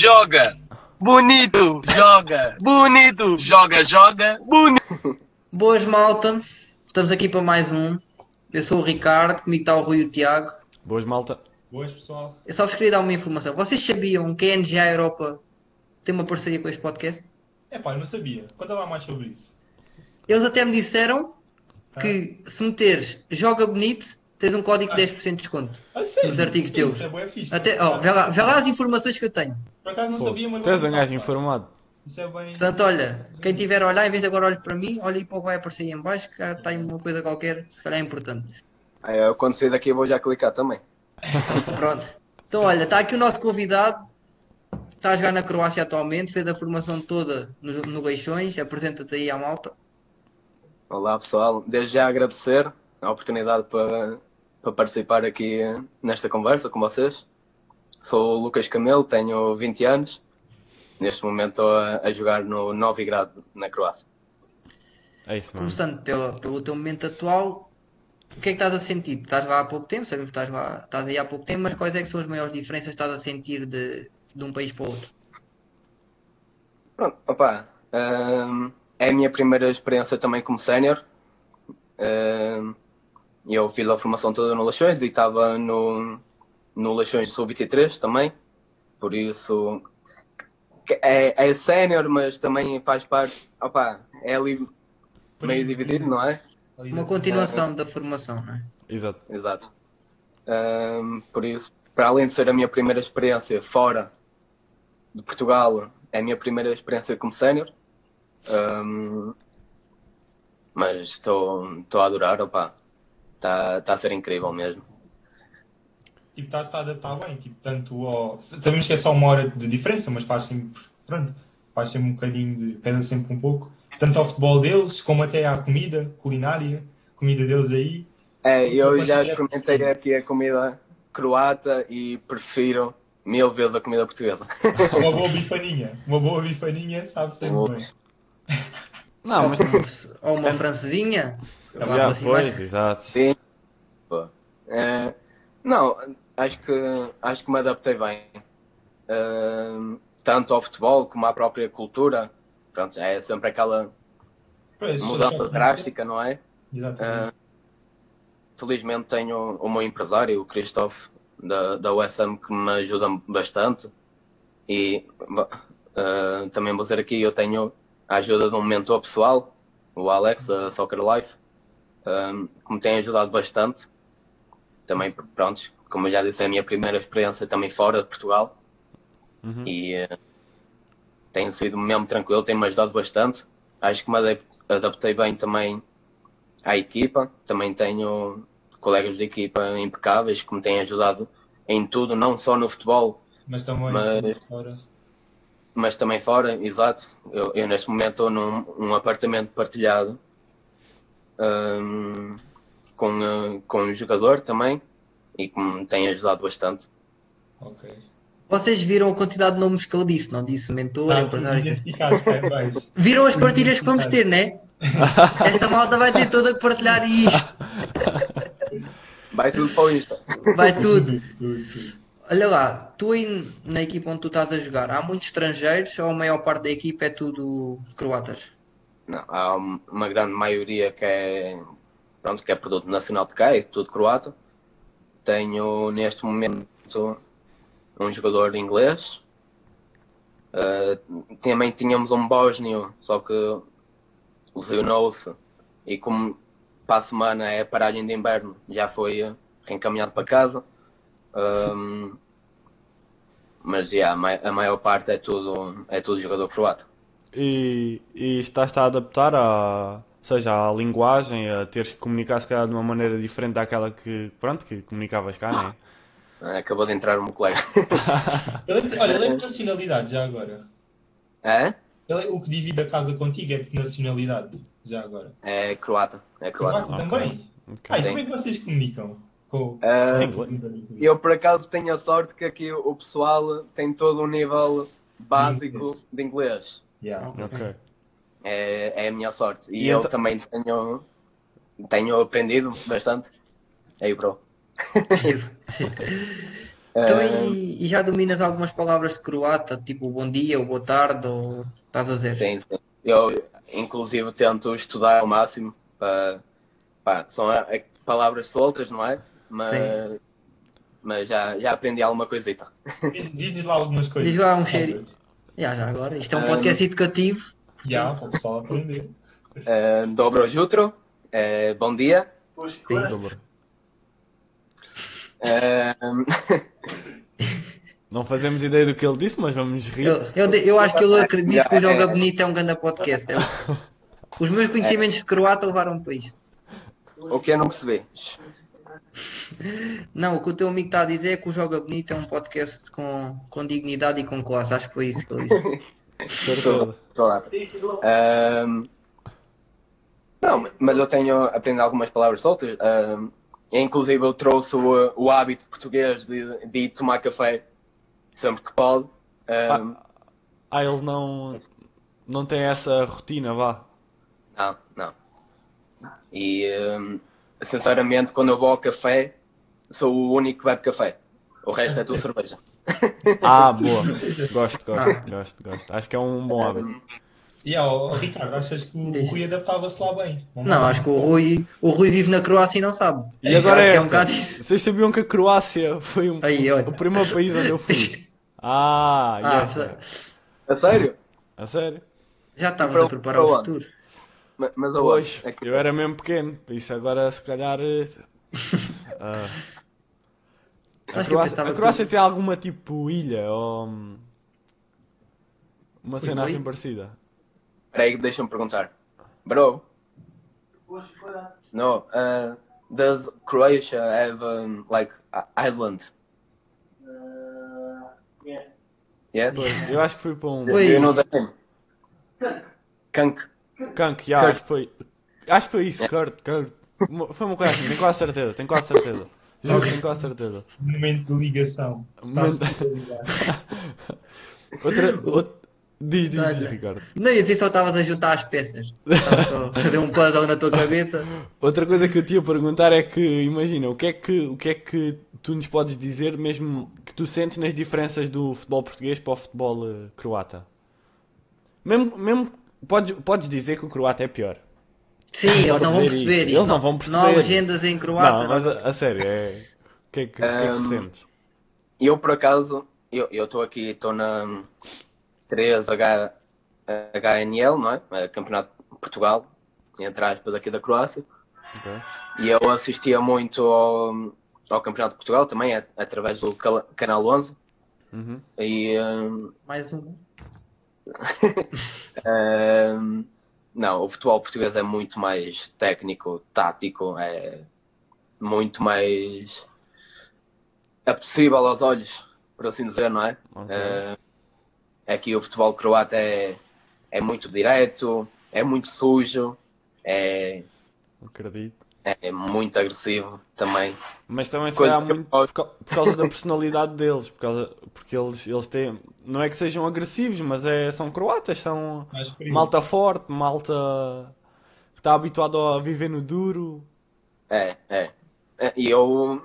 joga. Bonito, joga. Bonito, joga, joga. Bonito. Boas malta, estamos aqui para mais um. Eu sou o Ricardo, comigo está o Rui e o Tiago. Boas, malta. Boas, pessoal. Eu só vos queria dar uma informação. Vocês sabiam que a NGA Europa tem uma parceria com este podcast? É pá, eu não sabia. Conta lá mais sobre isso. Eles até me disseram que se meteres joga bonito, tens um código de 10% de desconto. A sério? Nos artigos teus. Isso é bué fixe. Até, ó, vê, lá, vê lá as informações que eu tenho. Por acaso não Pô, sabia, mas... tu és um gajo informado. Isso é bem... Portanto, olha, quem tiver a olhar, em vez de agora olhe para mim, olha aí para o que vai aparecer aí em baixo, que cá tem uma coisa qualquer, se calhar é importante. Aí, eu, quando sair daqui, eu vou já clicar também. Pronto. Então, olha, está aqui o nosso convidado. Está a jogar na Croácia atualmente, fez a formação toda no, no Geixões. Apresenta-te aí à malta. Olá, pessoal. Desde já agradecer a oportunidade para, para participar aqui nesta conversa com vocês. Sou o Lucas Camelo, tenho 20 anos. Neste momento estou a, a jogar no Novigrad, na Croácia. É isso mesmo. Começando pela, pelo teu momento atual, o que é que estás a sentir? Estás lá há pouco tempo, sabemos que estás, lá, estás aí há pouco tempo, mas quais é que são as maiores diferenças que estás a sentir de, de um país para o outro? Pronto, opa, hum, é a minha primeira experiência também como sénior. Hum, eu fiz a formação toda no Leixões e estava no, no Leixões Sub-23 também. Por isso, é, é sénior, mas também faz parte, opa, é ali meio dividido, não é? Uma continuação da formação, não é? Exato. Exato. Hum, por isso, para além de ser a minha primeira experiência fora de Portugal, é a minha primeira experiência como sénior. Hum, mas estou estou a adorar, opa. Está tá a ser incrível mesmo. Tipo, estás-te a adaptar bem. Tipo, tanto ao... Sabemos que é só uma hora de diferença, mas faz sempre... Pronto. Faz sempre um bocadinho de... Pesa sempre um pouco. Tanto ao futebol deles, como até à comida, culinária. Comida deles aí. É, eu já experimentei aqui a comida croata e prefiro mil vezes a comida portuguesa. Uma boa bifaninha. Uma boa bifaninha, sabe sempre Boa. bem. Não, mas. Ou uma francesinha. Já, pois, exato. Sim. É, não, acho que, acho que me adaptei bem. Ahm, tanto ao futebol como à própria cultura. Pronto, é sempre aquela Pois, mudança drástica, não é? Exatamente. Ah, felizmente tenho o meu empresário, o Christoph, da, da USM, que me ajuda bastante. E ah, também vou dizer aqui, eu tenho a ajuda de um mentor pessoal, o Alex, da Soccer Life, ah, que me tem ajudado bastante. Também, pronto, como eu já disse, é a minha primeira experiência também fora de Portugal. Uhum. E ah, tem sido mesmo tranquilo, tem-me ajudado bastante. Acho que me adap- adaptei bem também à equipa. Também tenho colegas de equipa impecáveis que me têm ajudado em tudo, não só no futebol, Mas também mas- fora. mas também fora, exato. Eu, eu neste momento estou num um apartamento partilhado hum, com, uh, com um jogador também e que me tem ajudado bastante. Ok. Vocês viram a quantidade de nomes que ele disse, não disse mentor, Tá, empresário. Viram as partilhas que vamos ter, né? Esta malta vai ter toda que partilhar isto. Vai tudo para o Insta. Vai tudo. Olha lá, tu aí na equipa onde tu estás a jogar, há muitos estrangeiros ou a maior parte da equipa é tudo croatas? Não, há uma grande maioria que é, pronto, que é produto nacional de cá, é tudo croata. Tenho neste momento um jogador inglês. Uh, também tínhamos um bósnio, só que lesionou-se. E como para a semana é paragem de inverno, já foi reencaminhado para casa. Um, mas yeah, a mai- a maior parte é tudo, é tudo jogador croata. E, e estás-te a adaptar à, ou seja, à linguagem, a teres que comunicar se calhar de uma maneira diferente daquela que, pronto, que comunicavas cá, não é? Uh, Acabou de entrar o meu colega. Olha, ele é de nacionalidade já agora. É? Ele o que divide a casa contigo é de nacionalidade já agora. É croata. É croata. Croata Ok. também. Ok. Ah, e como é que vocês comunicam? Com... Ah, Inglês. Eu por acaso tenho a sorte que aqui o pessoal tem todo um nível básico de inglês. Yeah. Ok. É, é a minha sorte. E, E eu então- também tenho, tenho aprendido bastante. Aí, bro. Então, Ah, e, e já dominas algumas palavras de croata, tipo bom dia, o boa tarde, ou estás a zero? Sim, sim. Eu, inclusive, tento estudar ao máximo. Para, pá, são é, palavras soltas, não é? Mas, mas já, já aprendi alguma coisita. Diz- Diz-nos lá algumas coisas. Diz lá um cheiro. Já, já agora. Isto é um Ah, podcast educativo. Já, para o pessoal aprender. Uh, dobro jutro, uh, bom dia. Sim. Dobro. Uh, Não fazemos ideia do que ele disse, mas vamos rir. Eu, eu, eu acho que ele acredita que o Joga é. Bonito é um grande podcast. É. Os meus conhecimentos de croata levaram para isto. o que eu não percebi? Não, o que o teu amigo está a dizer é que o Joga Bonito é um podcast com, com dignidade e com classe. Acho que foi isso que ele disse. Estou. Um, não, mas eu tenho aprendido algumas palavras soltas. Um, inclusive, eu trouxe o, o hábito português de, de tomar café sempre que pode. Um, Ah, eles não, não têm essa rotina, vá. Não, não. E, um, sinceramente, quando eu vou ao café, sou o único que bebe café. O resto é tudo cerveja. Ah, boa. Gosto, gosto, gosto, gosto. Acho que é um bom hábito. E ó, ó, Ricardo, achas que o Rui adaptava-se lá bem? Não, acho que o Rui, o Rui vive na Croácia e não sabe. E agora é é um. Vocês sabiam que a Croácia foi um- Aí, o primeiro país onde eu fui? Ah, Ah, yes. A sério? A sério? já estavas Para a preparar o futuro. Ma- Mas eu Pois. É que eu era mesmo pequeno, por isso agora se calhar. ah, a Croácia, a Croácia tem alguma tipo ilha ou. hum, Uma cena assim parecida? Peraí, deixa-me perguntar. Bro? No. Uh, does Croatia have um, like a- island? Yeah. Pois, eu acho que fui para um. Do you know the name? Kank. Kank, Kurt. acho que foi. Acho que foi isso, Kurt, Kurt. Uma- Foi uma coisa assim, tenho quase certeza, tenho quase certeza. Juro, quase certeza. Momento de ligação. Ligar. Outra. outra... Diz, diz, diz. Ricardo. Não, eu disse só estavas a juntar as peças. Estavas a fazer um puzzle na tua cabeça. Outra coisa que eu te ia perguntar é que, imagina, o que é que, o que é que tu nos podes dizer mesmo que tu sentes nas diferenças do futebol português para o futebol eh, croata? Mesmo, mesmo podes, podes dizer que o croata é pior. Sim, eles não vão perceber isso. isto. Eles não vão perceber. Não há legendas em croata. não, mas não. a, a sério, é... o que é que, o que, é que Um, sentes? Eu, por acaso, eu estou aqui, estou na 3H, HNL, não é? É Campeonato de Portugal, entre aspas, aqui da Croácia. Ok. E eu assistia muito ao, ao Campeonato de Portugal também, através do Canal 11. Uhum. E, um, Mais um. um, não, o futebol português é muito mais técnico, tático, é muito mais apetecível aos olhos, por assim dizer, não é? Ok. Uh, aqui o futebol croata é, é muito direto, é muito sujo, é, Acredito. É muito agressivo também. Mas também se calhar muito por, por causa da personalidade deles, por causa, porque eles, eles têm, não é que sejam agressivos, mas é, são croatas, são Mais frio. malta forte, malta que está habituado a viver no duro. É, é. É, E eu,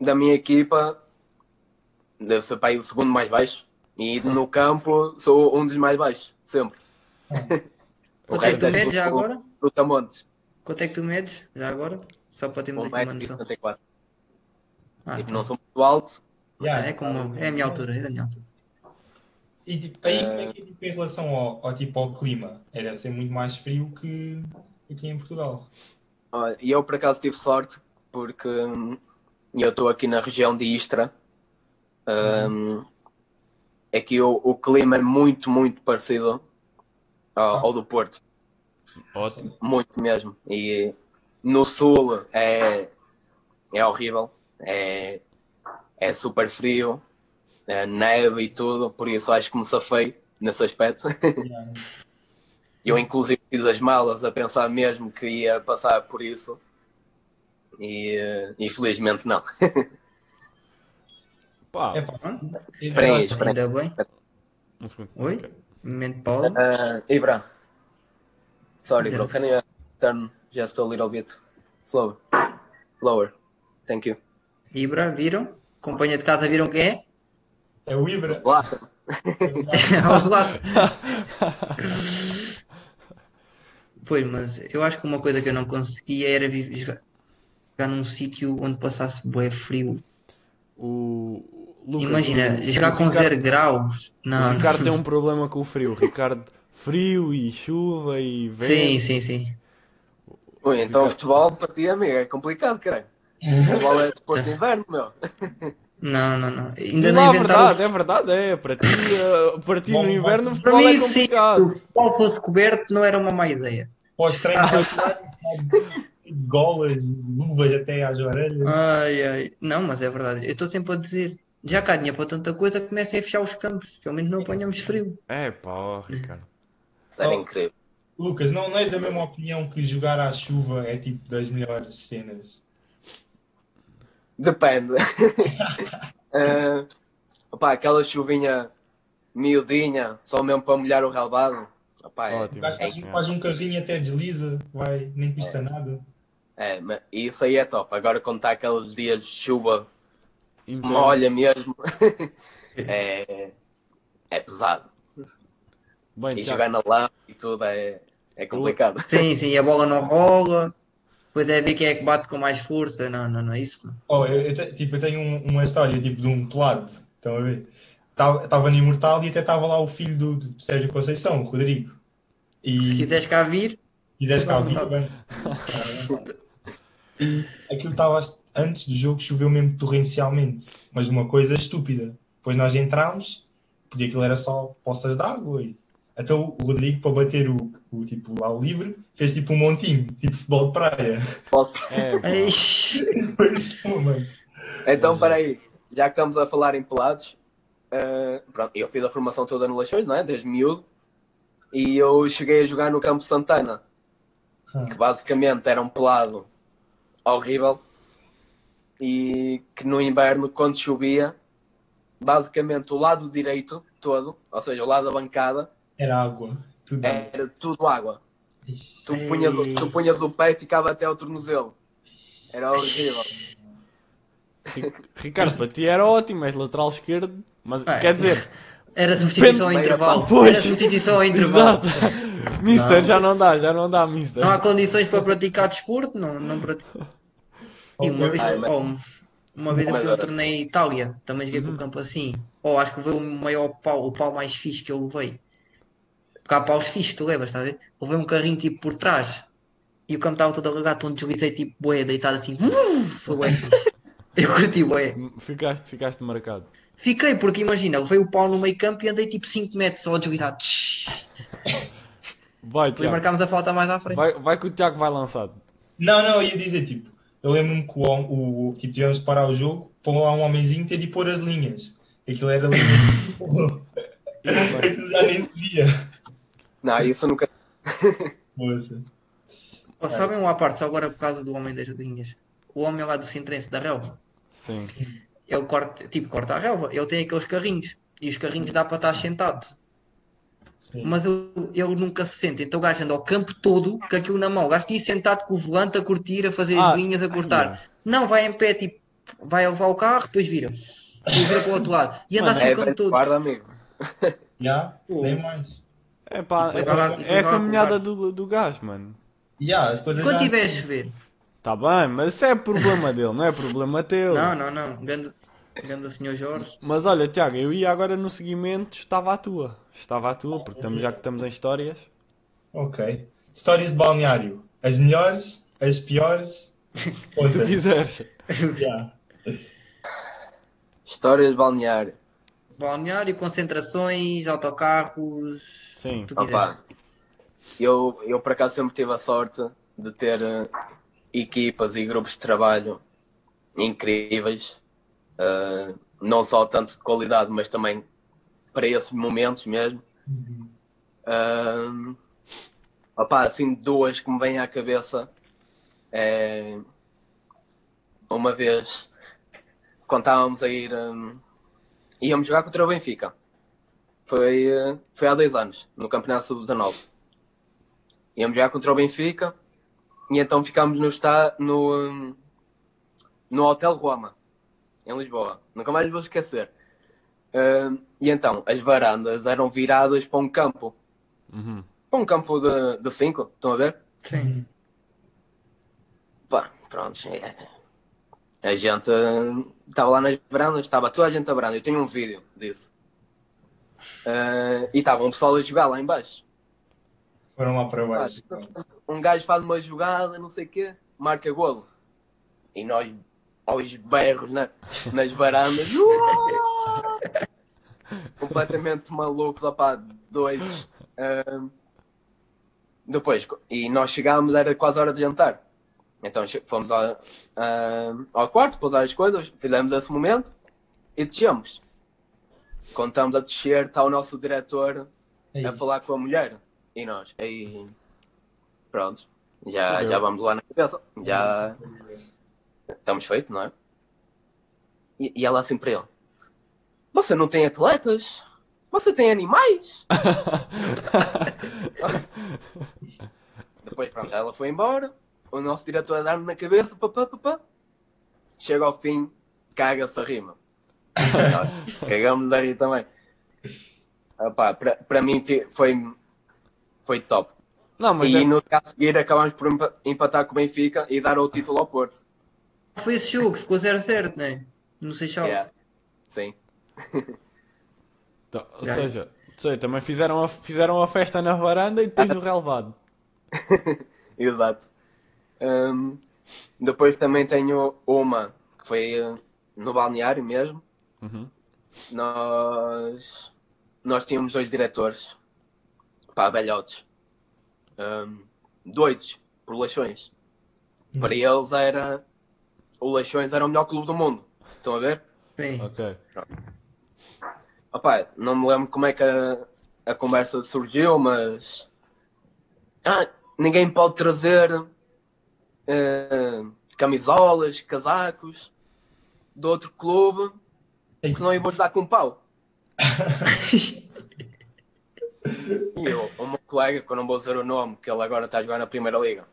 da minha equipa, devo ser para aí o segundo mais baixo. E no campo sou um dos mais baixos, sempre. Quanto é que tu medes já agora? Do Tamontes. Quanto é que tu medes já agora? Só para termos aqui uma noção. 1,74m. Ah, Tipo, tá. não sou muito alto. Já, É como é a minha altura, é da minha altura. E tipo, aí como é que é tipo, em relação ao, ao, tipo, ao clima? É, deve ser muito mais frio que aqui em Portugal. Olha, E eu, por acaso, tive sorte, porque hum, eu estou aqui na região de Istra. Hum, é que o, o clima é muito, muito parecido ao, ao do Porto. Ótimo. Muito mesmo. E no sul é, é horrível. É, é super frio. É neve e tudo. Por isso acho que me safei nesse aspecto. Eu inclusive fiz as malas a pensar mesmo que ia passar por isso. E infelizmente não. Pá, É. E- Espera aí, espera aí. Ainda bem. um segundo. Oi? Momento de pausa. Uh, Ibra. Sorry, bro. Yes. Can you turn just a little bit slower? Lower. Thank you. Ibra, viram? Companhia de casa viram quem é? É o Ibra. Zlatan. Ao Zlatan. Pois, mas eu acho que uma coisa que eu não conseguia era jogar, jogar num sítio onde passasse bué frio. O Lucas, Imagina, o- jogar o com Ricardo- zero graus. O Não. Ricardo tem um problema com o frio. O Ricardo, frio e chuva e vento. Sim, sim, sim. Ui, então o futebol para ti, amigo, é complicado, caralho. O futebol é depois de inverno, meu. Não, não, não. Ainda não a inventaram. verdade, é verdade, é. Para ti, eh, para ti no inverno o futebol é mim, sim, se complicado. o futebol fosse coberto, não era uma má ideia. Pós treinar golas, luvas até às orelhas. Ai, ai. Não, mas é verdade. Eu estou sempre a dizer. Já cá dinheiro para tanta coisa, comecem a fechar os campos. Pelo menos não apanhamos frio. É pá, Ricardo. Era Oh. incrível. Lucas, não, não és da mesma opinião que jogar à chuva é tipo das melhores cenas? Depende. Opá, aquela chuvinha miudinha, só mesmo para molhar o relvado. Opá, é, Ótimo. Gajo faz, faz um carrinho até desliza, vai, nem custa nada. é, mas isso aí é top. Agora quando está aqueles dias de chuva, Intenso. molha mesmo, é, é pesado. Bem, E Tiago, jogar na lama e tudo é, é complicado. Sim, sim, a bola não rola. Depois é ver quem é que bate com mais força. Não, não, não é isso. Não. Oh, eu, eu te- tipo, eu tenho um- uma história tipo, de um pelado, estão a ver? Estava no Imortal e até estava lá o filho do, do Sérgio Conceição, o Rodrigo. E Se quiseres cá vir, quiseres cá vir, bem. E aquilo estava antes do jogo, choveu mesmo torrencialmente, mas uma coisa estúpida. Depois nós entramos, porque aquilo era só poças de água. E... Até o Rodrigo, para bater o, o tipo lá o livre, fez tipo um montinho, tipo futebol de praia. é. Parecia, mano. Então, peraí, já que estamos a falar em pelados, eh, pronto, eu fiz a formação toda no Leixões, não é? Desde miúdo. E eu cheguei a jogar no Campo Santana, Ah. que basicamente era um pelado horrível. E que no inverno, quando chovia, basicamente o lado direito todo, ou seja, o lado da bancada, Era água. Tudo água. era tudo água. Ixi. Tu punhas, o- tu punhas o pé e ficava até ao tornozelo. Era horrível. Ri- Ricardo, para ti era ótimo, és lateral esquerdo, mas Ah, quer dizer, Era substituição ao intervalo. Pois. Era substituição ao intervalo. exato. Mister, Não. já não dá, já não dá, Mister. Não há condições para praticar desporto, não, não pratico. E uma vez, Ai, oh, uma vez eu fui um torneio em Itália, também joguei com Uhum. o campo assim. Ou acho que foi o maior pau, o pau mais fixe que eu levei. Porque há paus fixes, tu levas, estás a ver? Levei um carrinho tipo por trás e o campo estava todo alagado, então deslizei tipo bué, deitado assim. Foi bué. Eu curti bué. Ficaste, ficaste marcado. Fiquei, porque imagina, levei o pau no meio campo e andei tipo 5 metros só a deslizar. Vai, Depois Tiago. marcámos a falta mais à frente. Vai, vai que o Tiago vai lançado. Não, não, eu ia dizer, tipo, eu lembro-me que o, o, tipo, tivemos de parar o jogo, pôr lá um homenzinho ter de pôr as linhas. Aquilo era linha. Aquilo já nem se via. Não, isso eu nunca. Oh, sabem uma parte, só agora por causa do homem das linhas. O homem lá do Sintrense da relva. Sim. Ele corta, tipo, corta a relva. Ele tem aqueles carrinhos. E os carrinhos dá para estar sentado. Sim. Mas eu- ele nunca se sente. Então o gajo anda ao campo todo com aquilo na mão. O gajo aqui sentado com o volante a curtir, a fazer Ah, as linhas, a cortar. ai, Não, vai em pé, tipo, vai levar o carro, depois vira. Depois vira para o outro lado. E anda Mano, assim É o campo todo. guarda, amigo. Já, Oh. nem mais. É pá, é, lá- é a caminhada do, do gajo, mano. Já, as coisas Quando já... tiver a chover. Tá bem, mas isso é problema dele, não é problema teu. Não, não, não. Grande, grande senhor Jorge. Mas olha, Tiago, eu ia agora no seguimento, estava à tua. Estava à tua, porque estamos, já que estamos em histórias. Ok. Histórias de balneário. As melhores, as piores. Tu Outras. quiseres. Já. Histórias de balneário. Balneário, concentrações, autocarros. Sim. Opa, eu, eu por acaso sempre tive a sorte de ter eh, equipas e grupos de trabalho incríveis, Eh, não só tanto de qualidade, mas também para esses momentos mesmo. Um, opa, assim, duas que me vêm à cabeça é uma vez quando estávamos a ir um, íamos jogar contra o Benfica. Foi, foi há dois anos, no Campeonato Sub-19. Íamos jogar contra o Benfica e então ficámos no, está, no, no Hotel Roma. em Lisboa. Nunca mais vou esquecer. Ahm, e então, as varandas eram viradas para um campo. Uhum. Para um campo de, de cinco, estão a ver? Sim. Pá, pronto. é. A gente estava lá nas varandas, estava toda a gente a varanda. Eu tenho um vídeo disso. Ah, e estava um pessoal a jogar lá em baixo. Foram lá para baixo. um gajo faz uma jogada, não sei o quê, marca golo. E nós, aos berros na- nas varandas, completamente malucos, opá, doidos. Ahm, depois, e nós chegámos, era quase hora de jantar. Então fomos ao, ahm, ao quarto, pousar as coisas, fizemos esse momento e descemos. Estamos a descer, está o nosso diretor É a falar com a mulher. E nós, aí pronto, já, já vamos lá na cabeça, já estamos feitos, não é? E, e ela assim para ele: Você não tem atletas? Você tem animais? Depois, pronto, ela foi embora. O nosso diretor a dar-me na cabeça, papá, papá. Chega ao fim, caga-se a rima. Cagamos daí também. Para, para mim foi, foi top. Não, mas e deve- no dia a seguir acabámos por empa- empatar com o Benfica e dar o título ao Porto. Foi esse jogo, que ficou 0-0, né? No Seixal. Yeah. Sim. Então, ou seja, sei, também fizeram a, fizeram a festa na varanda e depois no relevado. Exato. Hum, depois também tenho uma que foi eh, no balneário mesmo. Uhum. Nós, nós tínhamos dois diretores, pá, velhotes, Hum, doidos por Leixões. Para eles era. O Leixões era o melhor clube do mundo. Estão a ver? Sim. Ok. Opá, não me lembro como é que a, a conversa surgiu, mas. Ah, ninguém pode trazer eh, camisolas, casacos de outro clube, É que não vou dar com pau. E eu, o meu colega, que eu não vou dizer o nome, que ele agora está a jogar na Primeira Liga.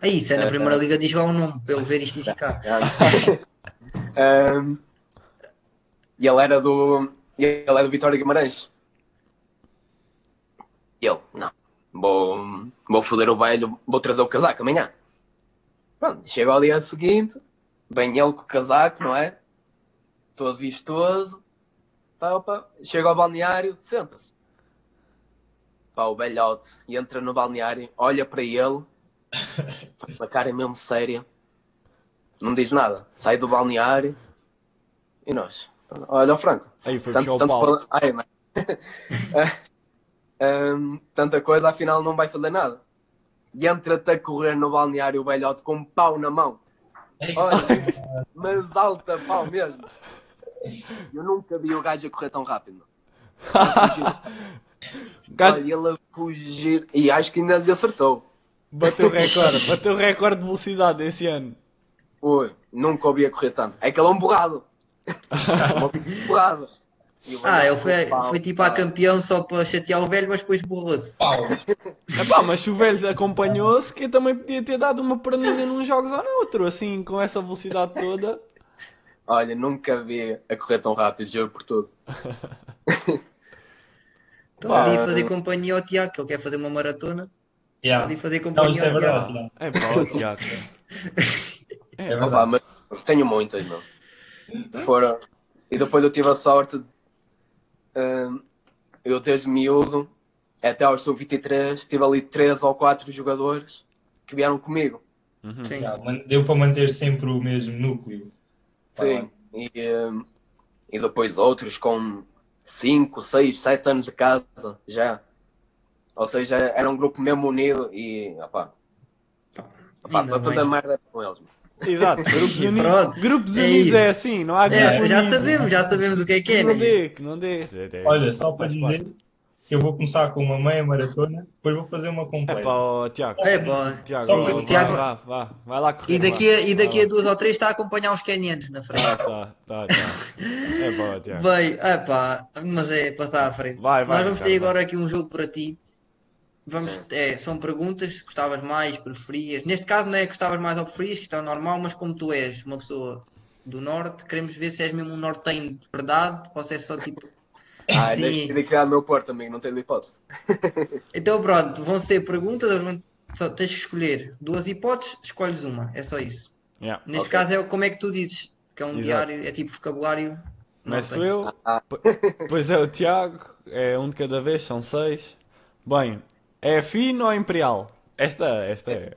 Aí, isso é na primeira liga, diz lá um nome, para ele ver isto e ficar. Um, e ele era do. Ele é do Vitória Guimarães. E ele, não, vou, vou foder o velho, vou trazer o casaco amanhã. Pronto, chega ao dia seguinte, vem ele com o casaco, não é? Todo vistoso. Pá, pá, chega ao balneário, senta-se. Pá, o velhote entra no balneário, olha para ele, faz uma cara mesmo séria não diz nada. Sai do balneário e nós. Olha o Franco. Aí foi Tanto, tanto para- Ai, mano. Hum, tanta coisa, afinal não vai fazer nada. E entra-te a correr no balneário o velhote com um pau na mão. Olha, mas alta pau mesmo. Eu nunca vi o gajo a correr tão rápido. Gajo- Olha, ele a fugir. E acho que ainda lhe acertou. Bateu recorde, bateu recorde de velocidade esse ano. Ui, nunca ouvi a correr tanto. É que ele é um borrado. Uma borrado. O Ah, ele foi, com pau, foi tipo a campeão só para chatear o velho, mas depois borrou-se. Epá, mas se o velho acompanhou-se, que também podia ter dado uma perninha num jogos ou no outro, assim, com essa velocidade toda. Olha, nunca vi a correr tão rápido, juro por tudo. Então Pá. ali fazer companhia ao Tiago, que ele quer fazer uma maratona. Yeah. Ali fazer Não, companhia isso é ao Tiago. verdade. É pá, ó, Tiago. É É, verdade. Opa, mas tenho muitas, meu. Foram. E depois eu tive a sorte. hum, eu desde miúdo até aos sub-23 tive ali três ou quatro jogadores que vieram comigo. Uhum. Sim. Deu para manter sempre o mesmo núcleo. Sim. E, e depois outros com 5, 6, 7 anos de casa já. Ou seja, era um grupo mesmo unido e opá, opá, para fazer mais. merda com eles. Exato, grupos unidos, grupos É unidos é assim, não há grupo É, já unido. sabemos, já sabemos o que é que é, não né? dê, que não dê. É, é, Olha, só para dizer que eu vou começar com uma meia maratona, depois vou fazer uma É completa. pá, ó, Tiago. É, pá. Tiago, o Tiago- vá, vá, vai lá correr. E daqui, a, e daqui a Vai duas ou três está a acompanhar os canianos na frente. Tá, tá, tá, tá. É pá, Tiago. Vai, é pá, mas é passar à frente. Vai, vai, Nós vamos ter agora aqui um jogo para ti. Vamos, é, são perguntas, gostavas mais, preferias. Neste caso não é gostavas mais ou preferias, que está normal, mas como tu és uma pessoa do Norte. Queremos ver se és mesmo um nortenho de verdade ou se é só tipo. Ah, Sim. deixa de criar meu Porto, amigo, não tenho hipótese. Então pronto, vão ser perguntas, só tens que escolher duas hipóteses, escolhes uma, é só isso. Yeah. Neste Ok. caso é o- como é que tu dizes, que é um Exato. diário, é tipo vocabulário. Começo nortenho. eu, Ah. p- depois é o Tiago, é um de cada vez, são seis. Bem, é fino ou imperial? Esta, esta é.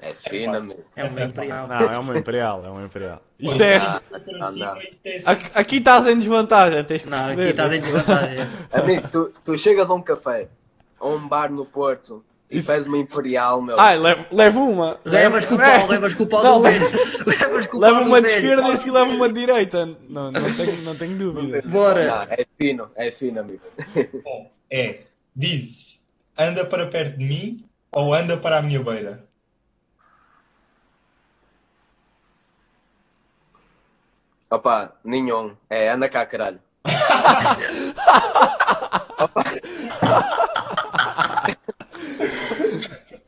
É fino, amigo. É uma é imperial. Não, é uma imperial, é uma imperial. Isto é. cima, não. é assim. Aqui, estás em desvantagem, tens que Não, aqui estás em desvantagem. Amigo, tu, tu chegas a um café, a um bar no Porto, e Isso- pedes uma imperial, meu. Ai, levo, levo uma. Levas com o É. pau, levas com o pau Não, do velho. Levas com o do uma de esquerda e se leva uma de direita. Não, não, tenho, não tenho dúvidas. Bora. Não, é fino, é fino, amigo. Bom, é, dizes, anda para perto de mim ou anda para a minha beira? Opa, nenhum. É, anda cá, caralho.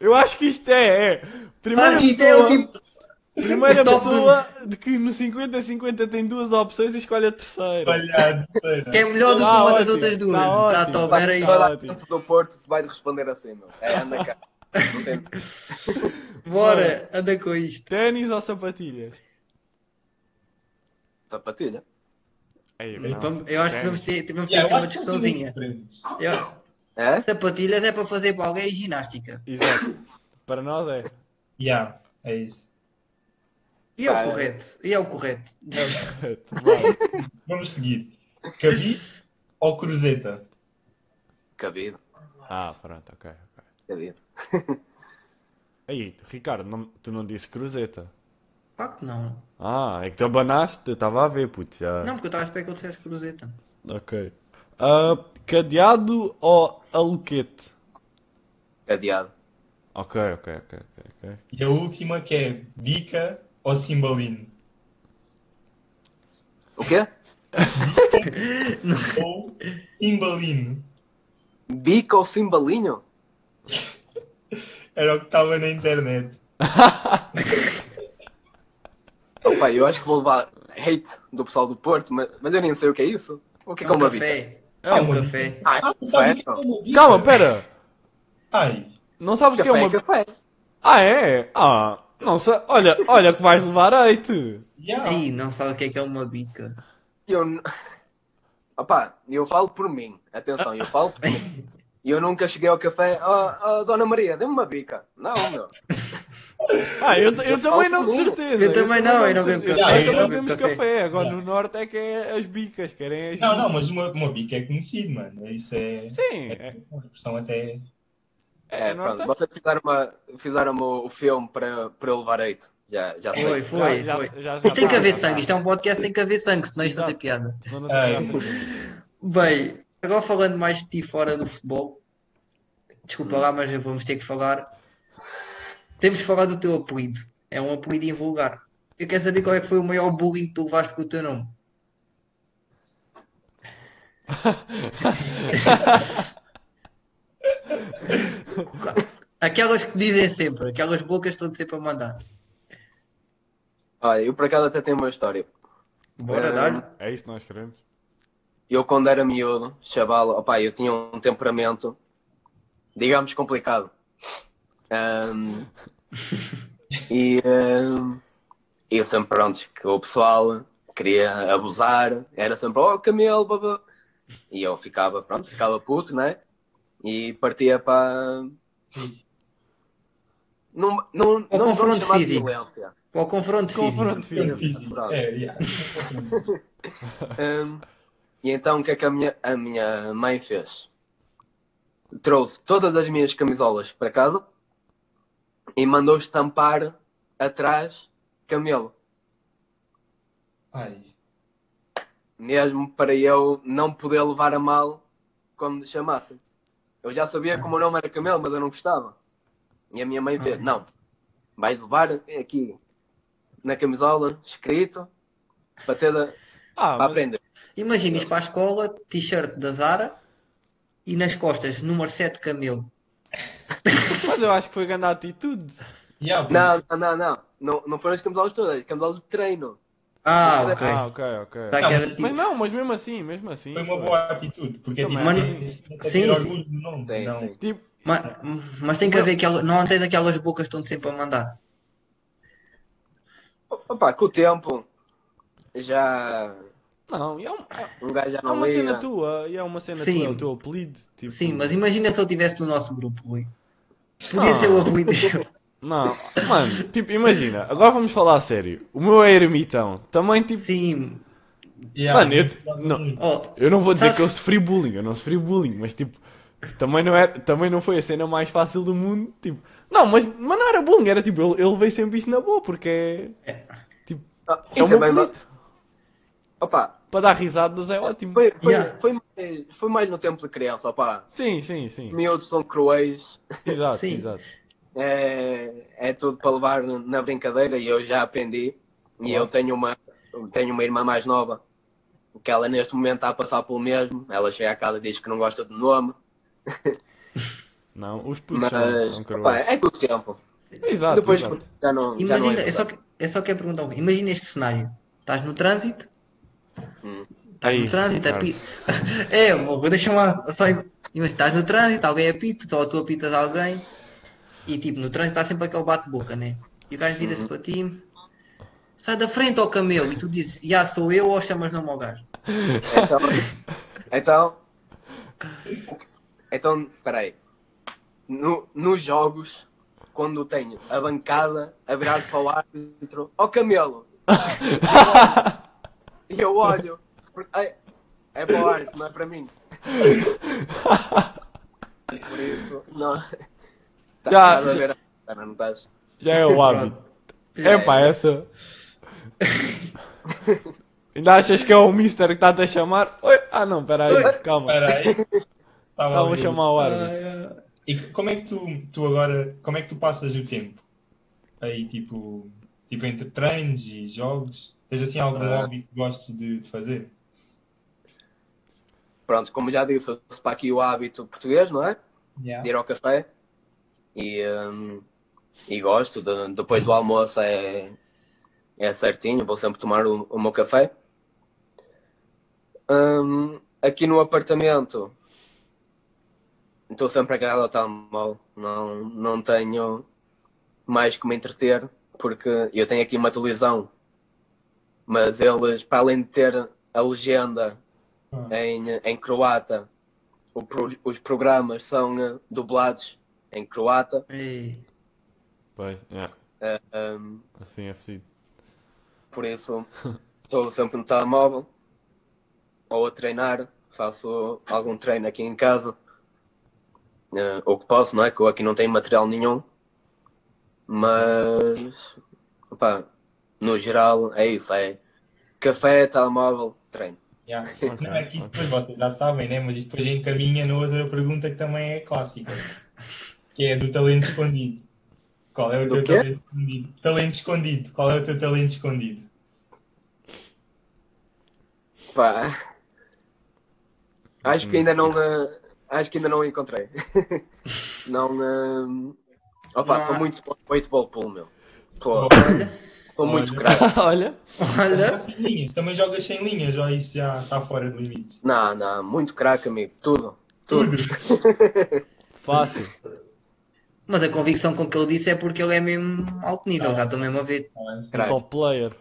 Eu acho que isto é. é. Primeira Ah, isto é o pessoa, tipo. Primeira top pessoa de que no 50-50 tem duas opções e escolhe a terceira. Palhado, Que é melhor do que Tá uma das outras duas. tá Tá ótimo. top, era aí. Tá do Porto vai responder assim, meu. É, anda cá. Não tem... Bora, anda com isto. Ténis ou sapatilhas? Sapatilha. Vamos- Eu acho que vamos ter, vamos ter Yeah, uma discussãozinha. Eu- É? Sapatilhas é para fazer para alguém ginástica. Exato. Para nós é. Yeah, é isso. E é Pá, o correto. E é o correto. Vai. Vamos seguir. Cabide ou cruzeta? Cabido. Ah, pronto, ok. ok. Cabido. Aí, Ricardo, não- tu não disse cruzeta. Claro que não. Ah, é que te abanaste, eu estava a ver, puto. Já. Não, porque eu estava a esperar que eu dissesse cruzeta. Ok. Ah, cadeado ou aluquete? Cadeado. Ok, ok, ok, ok. ok. E a última que é bica ou cimbalino? O quê? Ou cimbalino? Bico ou cimbalinho? Era o que estava na internet. Opa, eu acho que vou levar hate do pessoal do Porto, mas, mas eu nem sei o que é isso. O que é, É é um uma bica? café. É É um uma café. Ah, Ah, tu o que é café, uma bica? Calma, pera. Ai, Não sabes o que é uma. café. Ah, é? Ah, não sei. Olha, olha que vais levar eite. yeah. Não sabe o que é que é uma bica. Eu... Opa, eu falo por mim. Atenção, eu falo por mim. E eu nunca cheguei ao café, oh, oh, Dona Maria, dê-me uma bica. Não, meu. Ah, eu, eu também não de certeza. Eu também não, eu não bebo certeza. café, Nós eu também não temos café. café. Agora Yeah. no norte é que é as bicas, querem as Não, não, bicas. mas uma, uma bica é conhecido, mano. Isso é. Sim, é é, uma expressão até. É, pronto, norte vocês fizeram, uma, fizeram o, filme para, para eu levar hate. Já, já. Foi, foi, Já- foi. já- já- Mas tem que tá, haver já sangue. tá. Isto é um podcast, tem que haver sangue, senão isto não tem piada. Não tem. Bem, agora falando mais de ti fora do futebol, desculpa lá, mas vamos ter que falar. Temos que falar do teu apelido. É um apelido invulgar. Eu quero saber qual é que foi o maior bullying que tu levaste com o teu nome. Aquelas que dizem sempre, aquelas bocas estão sempre a mandar. Olha, eu por acaso até tenho uma história. Bora É, dar. É isso que nós queremos. Eu quando era miúdo, chaval, opa, eu tinha um temperamento, digamos, complicado. Ahm, e ahm, eu sempre, pronto, que o pessoal queria abusar, era sempre, oh, camelo, babá. E eu ficava, pronto, ficava puto, né? E partia para... Não, não, confronto físico. violência. Para o confronto físico. Confronto físico. Físico. É, yeah. Hum, e então o que é que a minha, a minha mãe fez? Trouxe todas as minhas camisolas para casa e mandou estampar atrás camelo. Ai. Mesmo para eu não poder levar a mal quando me chamassem. Eu já sabia que o meu nome era camelo, mas eu não gostava. E a minha mãe fez, não, vais levar aqui na camisola, escrito, para ter a, Ah, para mas, aprender. Imagina isto para a escola, t-shirt da Zara e nas costas, número 7 Camelo. mas eu acho que foi grande atitude. Yeah. Não, não, não, não. Não, não foram as camisolas todas, as camisolas de treino. Ah, ok. Ah, ok, ok. Tá Não, mas- tipo- Mas não, mas mesmo assim, mesmo assim. Foi uma foi. boa atitude, porque é tipo, tem ter sim, orgulho do nome. Sim, não. sim. Tipo, Mas, mas tem que haver aquela. Não tens aquelas bocas que estão sempre a mandar. Opa, com o tempo já não, e é, um- um gajo já é não uma cena tua, e é uma cena Sim. tua, é o teu apelido. Tipo, Sim, mas imagina se eu estivesse no nosso grupo, Rui. Podia Ah. ser o apelido dele. Não, mano, tipo, imagina, agora vamos falar a sério. O meu é ermitão. Também, tipo, Sim. Yeah, Mano, eu- não. Oh, eu não vou dizer Sabes- que eu sofri bullying, eu não sofri bullying, mas tipo, também não, é, também não foi a cena mais fácil do mundo. Tipo, não, mas, mas não era bullying, era tipo, eu, eu levei sempre isto na boa, porque é, tipo, Ah, é o meu também, apelido. Opa, Para dar risadas é ótimo. foi, foi, Yeah. foi, mais, foi mais no tempo de criança, opa. Sim, sim, sim. Miúdos são cruéis, Exato, Sim. exato. É, é tudo para levar na brincadeira e eu já aprendi. E eu tenho uma, tenho uma irmã mais nova que ela neste momento está a passar pelo mesmo. Ela chega a casa e diz que não gosta do nome, Não, os putos são, mas são opa, é com o tempo. Exato, Depois exato. já não, já não imagina, é eu só, que- eu só quero perguntar um Imagina este cenário. Estás no trânsito, Hum. Aí, no trânsito, apita. É, deixa-me lá. Só... Imagina, estás no trânsito, alguém apita, ou tu apitas alguém. E tipo, no trânsito está sempre aquele bate-boca, né? E o gajo vira-se para ti. Sai da frente ao camelo. E tu dizes, já sou eu ou chamas não ao gajo? Então, então, então, peraí. No, nos jogos, quando tenho a bancada a virar para o árbitro, ó Camelo! E eu olho, porque, ai, é para o árbitro, não é para mim. Por isso, não. Tá, Já- a ver? Tá, não estás? Já é o hábito. Já É pá, essa. Ainda achas que é o Mister que está-te a chamar? Oi? Ah não, peraí, calma. Espera aí. Estava vou chamar o Ah, árbitro. é. E como é que tu, tu agora, como é que tu passas o tempo? Aí, tipo, tipo entre treinos e jogos? Tens assim algum Ah. hobby que gostes de, de fazer? Pronto, como já disse, eu trouxe para aqui o hábito português, não é? Yeah. de ir ao café e, hum, e gosto. de- depois do almoço é, é certinho, vou sempre tomar o, o meu café. Hum, aqui no apartamento estou sempre agarrado ao telemóvel, não, não tenho mais que me entreter, porque eu tenho aqui uma televisão, mas eles, para além de ter a legenda Ah. em, em croata, pro- os programas são eh, dublados em croata. Ei. Pois, é, eh, um, assim é fedido. por isso estou sempre no telemóvel ou a treinar, faço algum treino aqui em casa. eh, o que posso, não é? Que eu aqui não tenho material nenhum. Mas opá, no geral é isso, é café, telemóvel, treino. Yeah. Ok, Não é que isso depois vocês já sabem, né? Mas isto depois encaminha na outra pergunta que também é clássica, que é do talento escondido. Qual é o Do teu quê? talento escondido? Talento escondido. Qual é o teu talento escondido? Pá, acho que ainda não eh, acho que ainda não encontrei. não eh, opa, Não sou muito em futebol pool, meu. Pô, Olha, sou muito craque. Olha, olha. Linhas. Também jogas sem linhas, ou isso já está fora de limites? Não, não, muito craque, amigo. Tudo. Tudo. fácil. Mas a convicção com que ele disse é porque ele é mesmo alto nível, já estou mesmo a ver. É. Top player.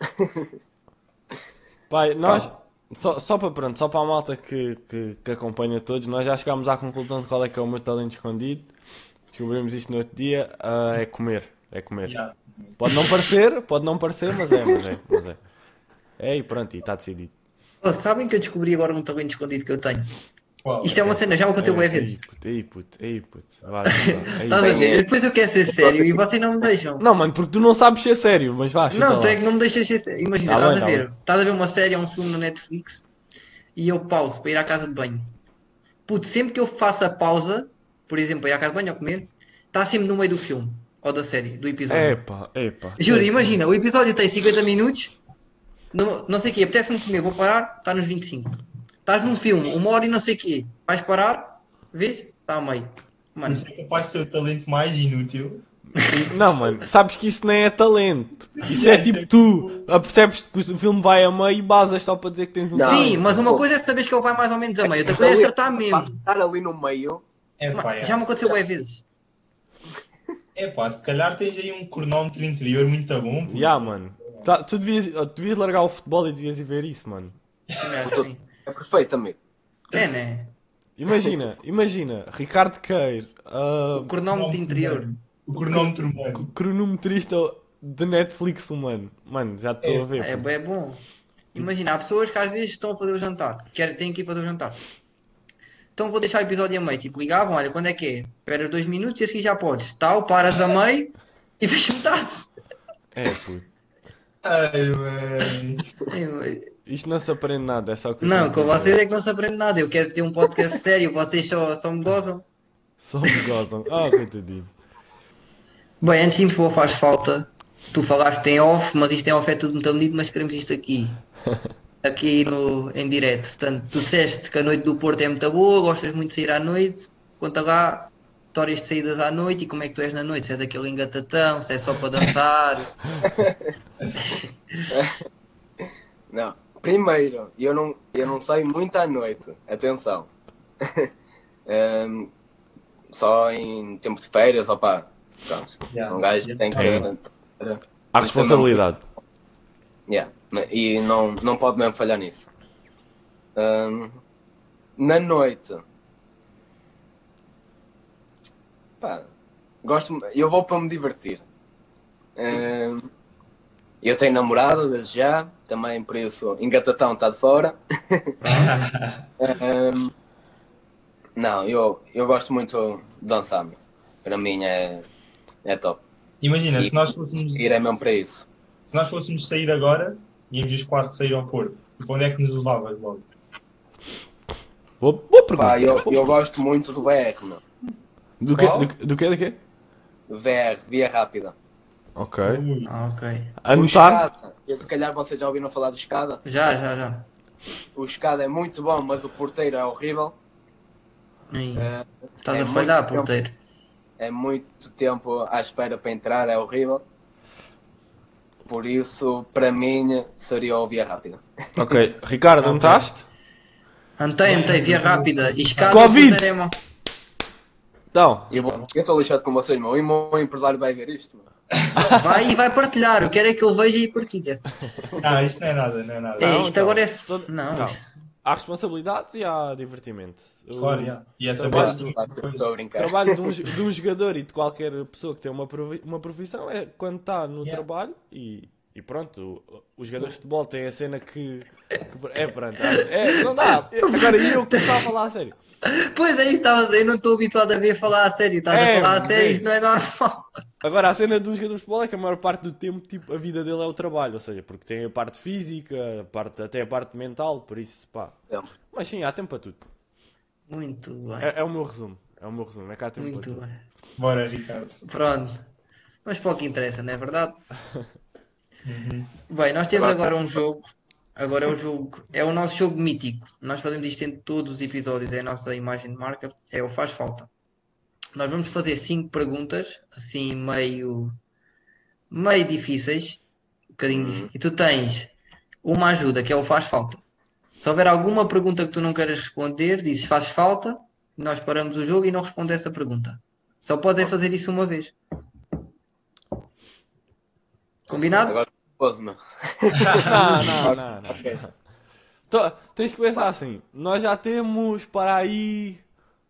Pai, nós, só, só para pronto, só para a malta que, que, que acompanha todos, nós já chegámos à conclusão de qual é que é o meu talento escondido. Descobrimos isto no outro dia, ah, é comer. É comer. Yeah. Pode não parecer, pode não parecer, mas é, mas é, mas é. É e pronto, e está decidido. Oh, sabem que eu descobri agora um talento escondido que eu tenho? Qual? Isto é uma cena, já me contei vezes. puto, ei, puto, ei, puto. Estás a ver? é. Depois eu quero ser sério e vocês não me deixam. Não, mano, porque tu não sabes ser sério, mas vá, Não, tu é que não me deixas ser sério. Imagina, Tá estás bem, a tá ver? Estás a ver uma série ou um filme no Netflix e eu pauso para ir à casa de banho. Puto, sempre que eu faço a pausa, por exemplo, para ir à casa de banho ou comer, está sempre no meio do filme ou da série, do episódio. Epa, epa. Juro, imagina, o episódio tem 50 minutos, não, não sei o quê, apetece-me comer, vou parar, está nos 25. Estás num filme, uma hora e não sei o quê, vais parar, vês? Está a meio. Mano, Isso é capaz de ser o talento mais inútil Não, mano, sabes que isso nem é talento. Isso é tipo tu apercebes que o filme vai a meio e basas só para dizer que tens um Não. talento. Sim, mas uma coisa é saber que ele vai mais ou menos a meio, outra coisa é acertar Para mesmo. estar ali no meio, É pá, é. Já me aconteceu bem vezes. É pá, se calhar tens aí um cronómetro interior muito bom. pô. Ya, mano. Tá- tu, devias, tu devias largar o futebol e devias ir ver isso, mano. Sim. É perfeito, amigo. É, né? Imagina, imagina, Ricardo Queiro, ah, O cronómetro interior. O cronómetro humano. cronometrista de Netflix humano. Mano, já estou a ver. É, é bom. Imagina, há pessoas que às vezes estão a fazer o jantar, querem, têm que ir fazer o jantar. Então vou deixar o episódio a meio. Tipo, ligavam, olha, quando é que é? Esperas dois minutos e a seguir já podes. Tal, paras a meio e vais metade. É, puto. Ai, mano. Isto não se aprende nada, é só que. Não, com vocês é que não se aprende nada. Eu quero ter um podcast sério, vocês só, só me gozam. Só me gozam. Ah, coitadinho. Bem, antes de o faz falta, tu falaste em off, mas isto em off é tudo muito bonito, mas queremos isto aqui. Aqui no, em direto. Portanto, tu disseste que a noite do Porto é muito boa, gostas muito de sair à noite. Conta lá histórias de saídas à noite e como é que tu és na noite. Se és aquele engatatão, se é só para dançar. Não. Primeiro, eu não, eu não saio muito à noite. Atenção. Ehm, só em tempo de férias, opá. Pronto. Yeah. Um gajo tem que. É. Há responsabilidade. Yeah. E não, não pode mesmo falhar nisso. Ehm, na noite. Pá, gosto. Eu vou para me divertir. Ehm, eu tenho namorada desde já, também por isso engatatão está de fora. Ehm, não, eu, eu gosto muito de dançar. meu. Para mim é, é top. Imagina, se nós fôssemos, Ir é mesmo para isso. se nós fôssemos sair agora, íamos os quatro sair ao Porto. Para onde é que nos levavas logo? Boa, boa pergunta. Pá, eu, eu gosto muito do VR, meu. Do quê? Qual? Do, do quê? Do quê? VR, via rápida. Ok. Ah, ok. Anotar. escada, se calhar vocês já ouviram falar do escada. Já, já, já. O escada é muito bom, mas o porteiro é horrível. Aí, É, Estás é a falhar, tempo. porteiro. é muito tempo à espera para entrar, é horrível. Por isso, para mim, seria o via rápida. Ok. Ricardo, anotaste? Antei, antei, via rápida. E escada, Covid. porteiro é mau. Então. E eu eu estou lixado com vocês, meu. E o meu empresário vai ver isto. meu. Vai e vai partilhar. Eu quero é que ele veja e partilhe. Ah, isto não é nada, não é nada. É, Não, isto então. agora é. Todo- Não, Não. Há responsabilidades e há divertimento. O Claro. E essa Trabalho vez do- Claro, Estou a brincar. trabalho de um, de um jogador e de qualquer pessoa que tem uma, provi- uma profissão é quando está no Yeah. trabalho e, e pronto. Os jogadores de futebol têm a cena que. que- é, pronto. É, não dá. Agora eu começar a falar a sério. Pois é, isso estava a dizer, eu não estou habituado a ver falar a sério. Estás É, a falar a sério, é. isto não é normal. Agora, a cena do jogador de futebol é que a maior parte do tempo, tipo, a vida dele é o trabalho, ou seja, porque tem a parte física, a parte, até a parte mental, por isso, pá. Tempo. Mas sim, há tempo para tudo. Muito bem. É, é o meu resumo. É o meu resumo, é que há tempo Muito para tudo. bem. Bora, Ricardo. Pronto. Mas para o que interessa, não é verdade? Uhum. Bem, nós temos Agora- um jogo. Agora é o jogo. É o nosso jogo mítico. Nós fazemos isto em todos os episódios. É a nossa imagem de marca. É o Faz Falta. Nós vamos fazer cinco perguntas, assim meio. meio difíceis. Um bocadinho difíceis. E tu tens uma ajuda, que é o Faz Falta. Se houver alguma pergunta que tu não queiras responder, dizes Faz Falta. Nós paramos o jogo e não responde essa pergunta. Só podem fazer isso uma vez. Combinado? Agora, meu. Não, não, não, não. Ok. Tô- tens que pensar assim, nós já temos para aí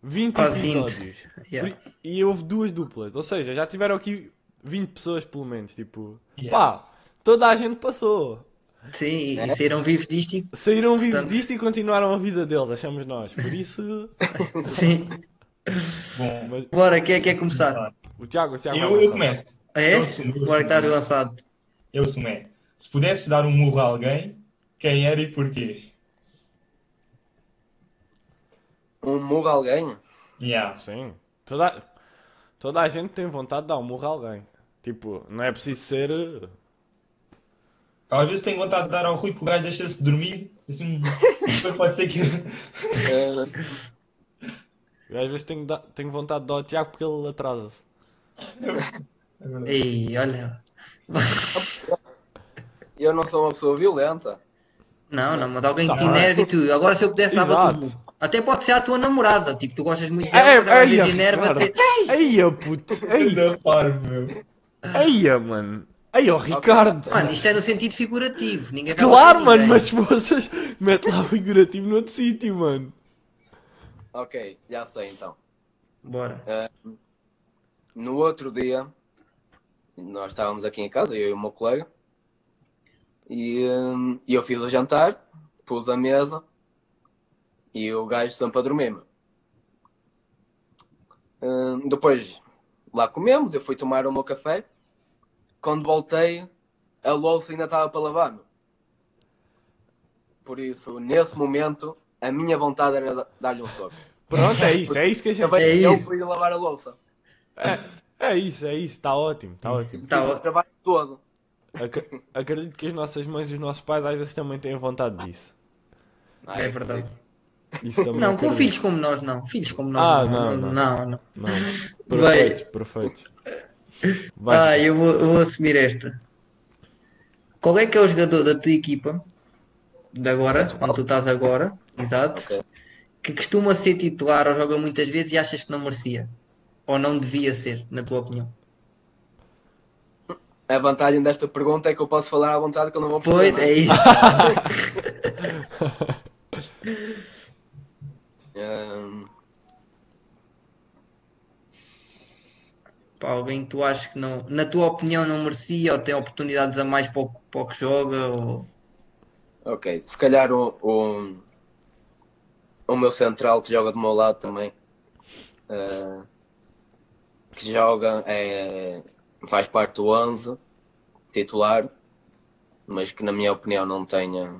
20 Quase 20. episódios. Yeah. Por- E houve duas duplas, ou seja, já tiveram aqui 20 pessoas pelo menos, tipo, Yeah. pá, toda a gente passou. Sim, e, e saíram vivos disto e Saíram vivos Portanto- disto e continuaram a vida deles, achamos nós. Por isso, Sim. Bom, mas Bora, quem é que quer começar? o Tiago, o Tiago eu, eu começo. É? Eu assumo, eu Bora que estás lançado. Eu assumei. Se pudesse dar um murro a alguém, quem era e porquê? Um murro a alguém? Yeah. Sim, toda, toda a gente tem vontade de dar um murro a alguém. Tipo, não é preciso ser. Às vezes tenho vontade de dar ao Rui porque o gajo deixa-se dormir. Assim, pode ser que. Eu às vezes tenho, da- tenho vontade de dar ao Tiago porque ele atrasa-se. Ei, olha. Eu não sou uma pessoa violenta. Não, não, mas alguém que te enerve e tudo. Agora se eu pudesse dava tudo. Até pode ser a tua namorada, tipo, tu gostas muito É, dela, mas às eia, vezes enerva até. Eia, puto. Eia, meu. eia, mano. Eia, o Ricardo. Mano, isto é no sentido figurativo. Ninguém Claro, mano, ninguém. mas se vocês mete lá o figurativo noutro sítio, mano. Ok, já sei então. Bora. No outro dia, nós estávamos aqui em casa, eu e o meu colega, e hum, e eu fiz o jantar, pus a mesa e o gajo sempre a dormir. meu. Hum, depois lá comemos, eu fui tomar o meu café. Quando voltei, a louça ainda estava para lavar. meu. Por isso, nesse momento, a minha vontade era da- dar-lhe um soco. Pronto, é isso, é isso que a gente. É eu isso. fui lavar a louça. É isso, é isso, está ótimo, está ótimo. Tá, Fiz o ó. trabalho todo. Ac- Acredito que as nossas mães e os nossos pais às vezes também têm vontade disso. É verdade. Não, com filhos como nós, não. Filhos como nós. Ah, não, não, não. não. Não. Perfeito, perfeito. Vai. Ah, eu vou, eu vou assumir esta. Qual é que é o jogador da tua equipa, de agora, onde tu estás agora, exato, Ok. que costuma ser titular ou joga muitas vezes e achas que não merecia? Ou não devia ser, na tua opinião? A vantagem desta pergunta é que eu posso falar à vontade que eu não vou Pois, perceber, é isso. Hum, Para alguém que tu achas que não, na tua opinião, não merecia ou tem oportunidades a mais para o, para o que joga? Ou... ok, se calhar o, o, o meu central que joga do meu lado também, que joga, é, faz parte do 11 titular, mas que na minha opinião não tenha.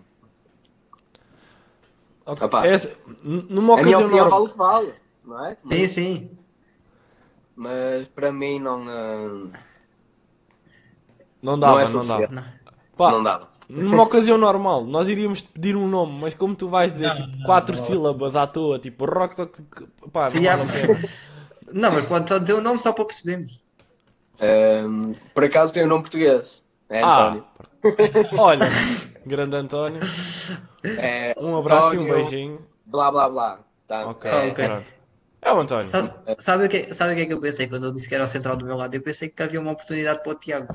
Ok. Opa. Essa- n- numa A minha ocasião opinião vale normal. o que vale, não é? Sim, sim. Mas para mim não, eh, Não dava, não é não, dava. Não. Pá, Não dava. numa ocasião normal, nós iríamos te pedir um nome, mas como tu vais dizer Não, tipo, não, quatro não. sílabas à toa, tipo rock, toque, pá, não Não, mas pode só dizer o nome só para percebermos. Hum, por acaso tem o nome português. É Ah, António. olha, grande António, É um abraço e um António, beijinho. Blá blá blá. Tá? Ok, É, ok. pronto. É o António. Sabe, sabe o que, sabe o que é que eu pensei quando eu disse que era o central do meu lado? Eu pensei que havia uma oportunidade para o Tiago.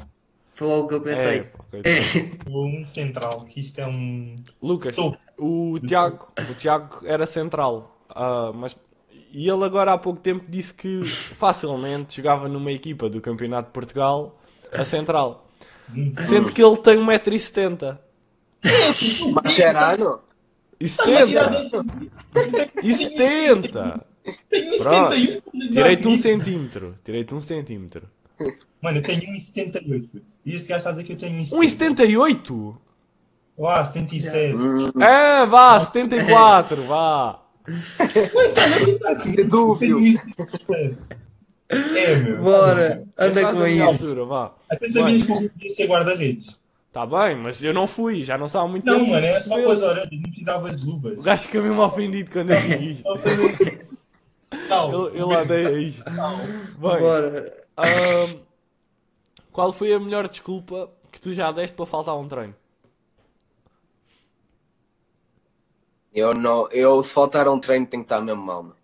Foi logo que eu É, pensei. ok. Um central, que isto é um. Lucas, o Tiago, o Tiago era central, ah, mas e ele agora há pouco tempo disse que facilmente jogava numa equipa do Campeonato de Portugal a central, sendo que ele tem 1,70m. Mascherano? E Mas já 70! deixa- E 70! Tenho Pronto. 1,71. Tirei-te um centímetro. Tirei-te um centímetro. Mano, eu tenho 1,78. puto. E esse gajo está a dizer que eu tenho 1,70. 1,78? Uau, 77. Hum, Ah, vá, 74, vá. 1,77. É, meu. Bora, anda com isso. altura, vá. Até sabias que o Rui podia ser guarda-redes. Tá bem, mas eu não fui, já não sabe há muito Não, tempo. mano, é só as orelhas, não precisavas de O luvas. gajo fica mesmo ofendido quando eu digo isto. Ele, odeia isto. Bem, Bora. ahm, qual foi a melhor desculpa que tu já deste para faltar a um treino? Eu, não, eu, se faltar um treino, tenho que estar mesmo mal.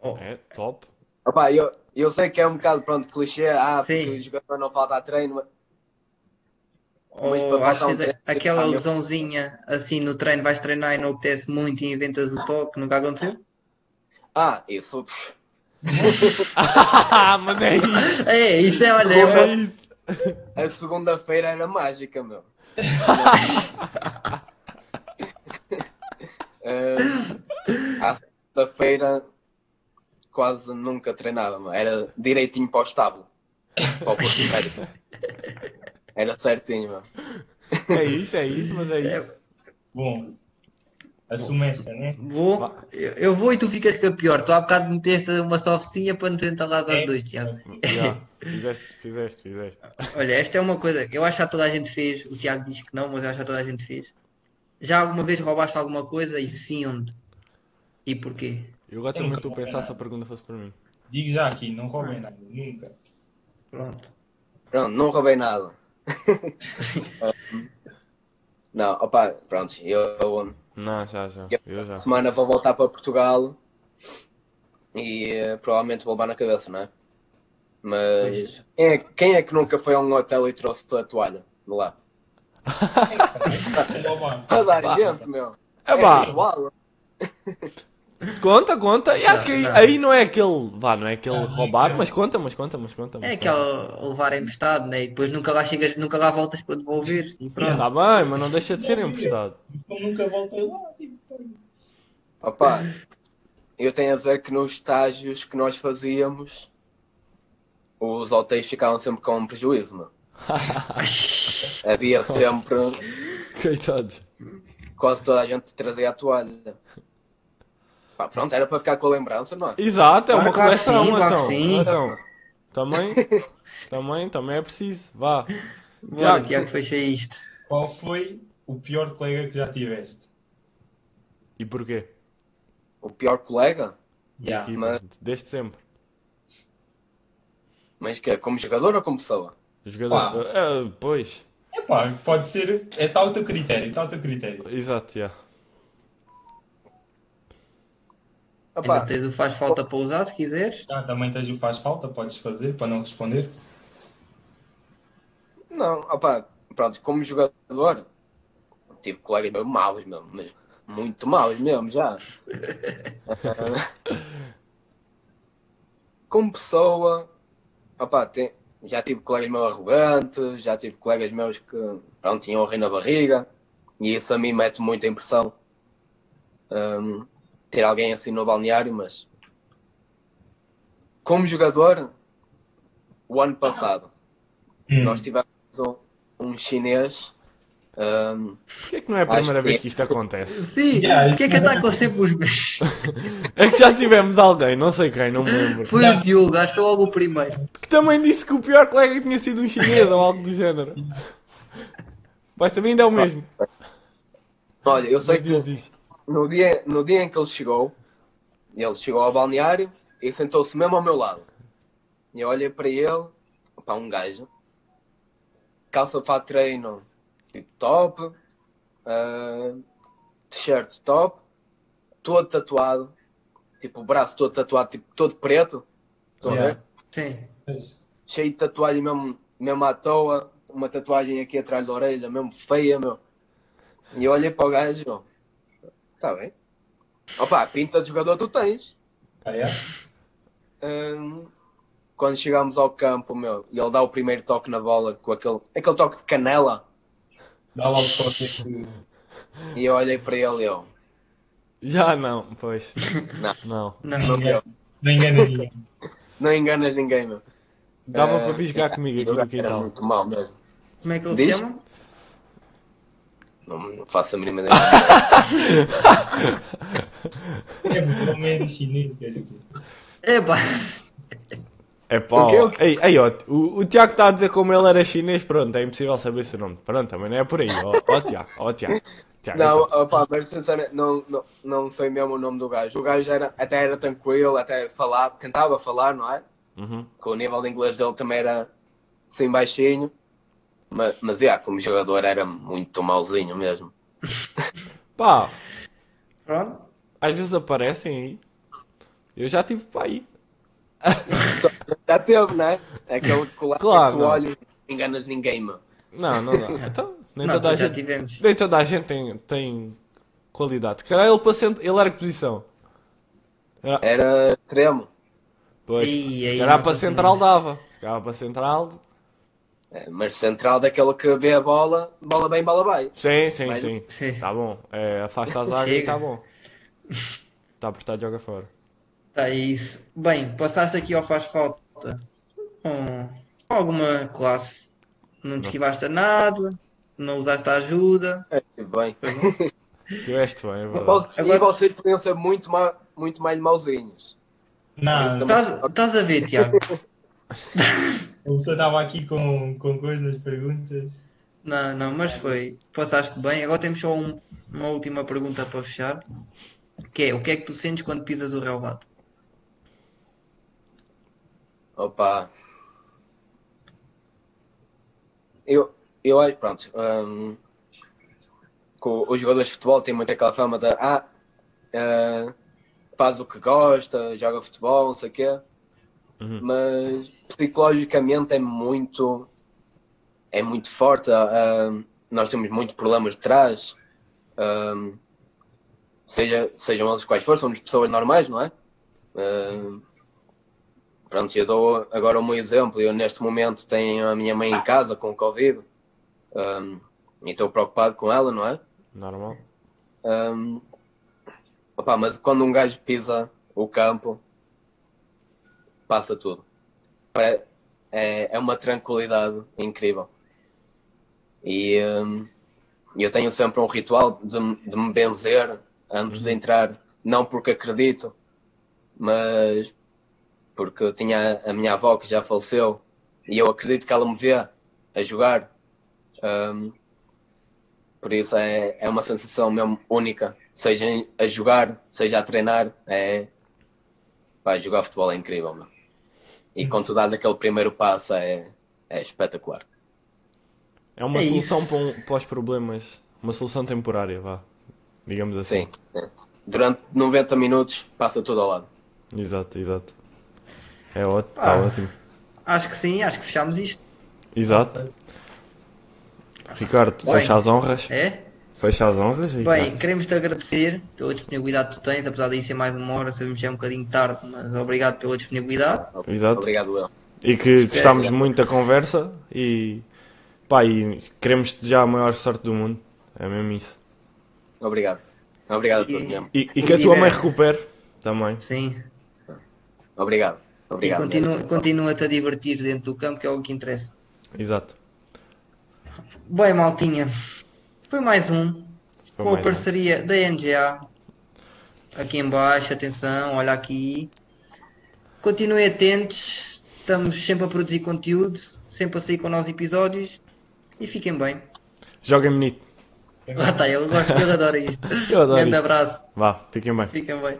Oh, É, top. Opa, eu, eu sei que é um bocado pronto, clichê. Ah, Sim. porque o jogador não falta a treino. mas- ou para às um vezes treino, aquela lesãozinha assim no treino, vais treinar e não apetece muito e inventas o toque, nunca aconteceu? Ah, isso. Ah, mas é isso. É, isso é, olha, é É isso. A segunda-feira era mágica, meu. Eh, à segunda-feira quase nunca treinava, era direitinho para o estábulo. Para o Porto. Era certinho, meu. É isso, é isso, mas é isso. Bom, assume esta, né? vou, eu, eu vou e tu ficas com a pior. Tu há bocado meteste uma softinha para nos entalar aos É. dois, Tiago. Fizeste, fizeste, fizeste. Olha, esta é uma coisa que eu acho que toda a gente fez. O Tiago diz que não, mas eu acho que toda a gente fez. Já alguma vez roubaste alguma coisa e sim onde? E porquê? Eu agora também nunca estou a roubei pensar nada. se a pergunta fosse para mim. Digo já aqui, não roubem nada, nunca. Pronto. Pronto, não roubei nada. Não, opa, pronto, eu Não, já, já. Eu já. semana vou voltar para Portugal e eh, provavelmente vou levar na cabeça, não é? Mas quem é, quem é que nunca foi a um hotel e trouxe a toalha de lá? A dar gente, meu. É pá, ritual. conta, conta. E acho que aí, não. aí não é aquele. Vá, não é aquele roubar, não. mas conta, mas conta, mas conta. Mas É conta. aquele levar emprestado, né? E depois nunca lá chegas, nunca lá voltas para devolver. E pronto. Tá bem, mas não deixa de ser emprestado. Como nunca voltei lá, tipo, Opa, eu tenho a dizer que nos estágios que nós fazíamos, os hotéis ficavam sempre com um prejuízo, meu. Havia sempre, Coitados. quase toda a gente trazia a toalha. Pá, pronto, era para ficar com a lembrança, não é? Exato, é Claro, uma claro coleção, sim, então. sim. então. Também, também, também é preciso. Vá. Bora, Tiago. Tiago, fecha isto. Qual foi o pior colega que já tiveste? E porquê? O pior colega, Yeah. Equipas, mas- Desde sempre. mas que é como jogador ou como pessoa? Jogador. Pá. É, pois. Epá, pode ser. É tal o teu critério, está o teu critério. Exato, já. Opa, Ainda tens o faz falta para usar se quiseres. Já também tens o faz falta, podes fazer para não responder. não, opa, pronto, como jogador, tive colegas meio maus mesmo, mas muito maus mesmo, já. como pessoa, opa, tem, já tive colegas meio arrogantes, já tive colegas meus que pronto, tinham o rei na barriga, e isso a mim mete muita impressão. Hum, ter alguém assim no balneário, mas como jogador, o ano passado, Hum. nós tivemos um, um chinês. Hum, Porquê é que não é a primeira Acho vez que- que isto acontece? Sim, Yeah, porque é que atacam sempre os meus? É que já tivemos alguém, não sei quem, não me lembro. Foi o Diogo, acho que foi logo o primeiro. Que também disse que o pior colega tinha sido um chinês ou algo do género. Vai saber, ainda é o mesmo. olha, eu sei Mas que diz. no dia, no dia em que ele chegou, ele chegou ao balneário e sentou-se mesmo ao meu lado. E eu olhei para ele, para um gajo, calça para treino, tipo top, ah, t-shirt top, todo tatuado, tipo o braço todo tatuado, tipo todo preto, estão a Yeah. ver? Sim. Mas, cheio de tatuagem mesmo, mesmo à toa, uma tatuagem aqui atrás da orelha, mesmo feia, meu. E eu olhei para o gajo, meu, tá bem. Opa, pinta de jogador tu tens. ah, yeah? Hum, quando chegámos ao campo, meu, e ele dá o primeiro toque na bola com aquele, aquele toque de canela, Dá logo para que. e eu olhei para ele e eu, Já não, pois. Não. Não. Não, não. Não engana ninguém. Não enganas ninguém, meu. Dava Eh, para vir jogar comigo aqui no gajo Era quintal. muito mal mesmo. Como é que ele Diz? se chama? Não, não faço a mínima ideia. É pelo menos chinês, quer dizer. É pá, O quê? Ei, ei, ó, o, o Tiago está a dizer como ele era chinês, pronto, é impossível saber seu nome. Pronto, também não é por aí. Ó, ó Tiago, ó Tiago. Tiago Não, então. opa, mas sinceramente não, não, não sei mesmo o nome do gajo. O gajo era, até era tranquilo, até falava, tentava falar, não é? Uhum. Com o nível de inglês dele também era assim baixinho. Mas, mas yeah, como jogador era muito mauzinho mesmo. Pá, pronto. às vezes aparecem aí. Eu já tive para aí. Já teve, não é? Aquele colar Claro, que tu olhas e enganas ninguém, meu. Não, não dá. Então, nem, Não, toda a já gente, tivemos. nem toda a gente tem, tem qualidade. Caralho, ele, para cent... ele era que posição? Era extremo. Pois, Ih, se aí calhar para central dava. Se calhar para central. É, mas central daquele que vê a bola, bola bem, bola bem. Sim, sim, Mas- sim. Tá bom. É, afasta a zaga e tá bom. Está apertado, joga fora. Tá isso. Bem, passaste aqui ao faz falta com alguma classe. Não te esquivaste a nada, não usaste a ajuda. É, bem. Tiveste bem, é verdade. E Agora- vocês podiam ser muito, ma muito mais mauzinhos. Não, Estás a ver, Tiago? a pessoa estava aqui com, com coisas, perguntas. Não, não, mas foi. Passaste bem. Agora temos só um- uma última pergunta para fechar. Que é, o que é que tu sentes quando pisas o relvado? Opa. eu, eu acho, pronto, com os jogadores de futebol têm muito aquela fama de ah, ah, faz o que gosta, joga futebol, não sei o quê, Uhum. mas psicologicamente é muito é muito forte. ah, nós temos muitos problemas de trás, ah, seja, sejam eles quais forem, somos pessoas normais, não é? Ah, pronto, eu dou agora o meu exemplo. Eu neste momento tenho a minha mãe em casa com Covid ah, e estou preocupado com ela, não é? Normal. Um, opá, mas quando um gajo pisa o campo, passa tudo. É, é uma tranquilidade incrível. E um, eu tenho sempre um ritual de, de me benzer antes de entrar, não porque acredito, mas porque eu tinha a minha avó que já faleceu e eu acredito que ela me vê a jogar. Um, por isso é, é uma sensação mesmo única, seja a jogar, seja a treinar, é pá, jogar futebol é incrível, meu. E quando tu dás aquele primeiro passo é, é espetacular. É uma É solução para, um- para os problemas. Uma solução temporária, vá. Digamos assim. Sim. Durante 90 minutos passa tudo ao lado. Exato, exato. É ótimo, está Ah. ótimo. Acho que sim, acho que fechámos isto. Exato. Ricardo, Bem. fecha as honras. É? Fecha as honras, Ricardo. Bem, queremos te agradecer pela disponibilidade que tu tens, apesar de ser mais uma hora, sabemos que é um bocadinho tarde, mas obrigado pela disponibilidade. Exato. Obrigado, eu. E que gostámos muito da conversa e pá, e queremos desejar a maior sorte do mundo. É mesmo isso. Obrigado. Obrigado a todos E-. E, e que a tua mãe recupere também. Sim. Obrigado. E Obrigado. continua- mesmo. continua-te a divertir dentro do campo, que é o que interessa. Exato. Bem, maltinha, foi mais um. Foi com a mais um. parceria da NGA. Aqui em baixo, atenção, olha aqui. Continuem atentos, estamos sempre a produzir conteúdo, sempre a sair com novos episódios. E fiquem bem. Joguem bonito. Lá está, eu gosto, eu adoro isto. Eu adoro Grande isto. abraço, Vá, fiquem bem. fiquem bem.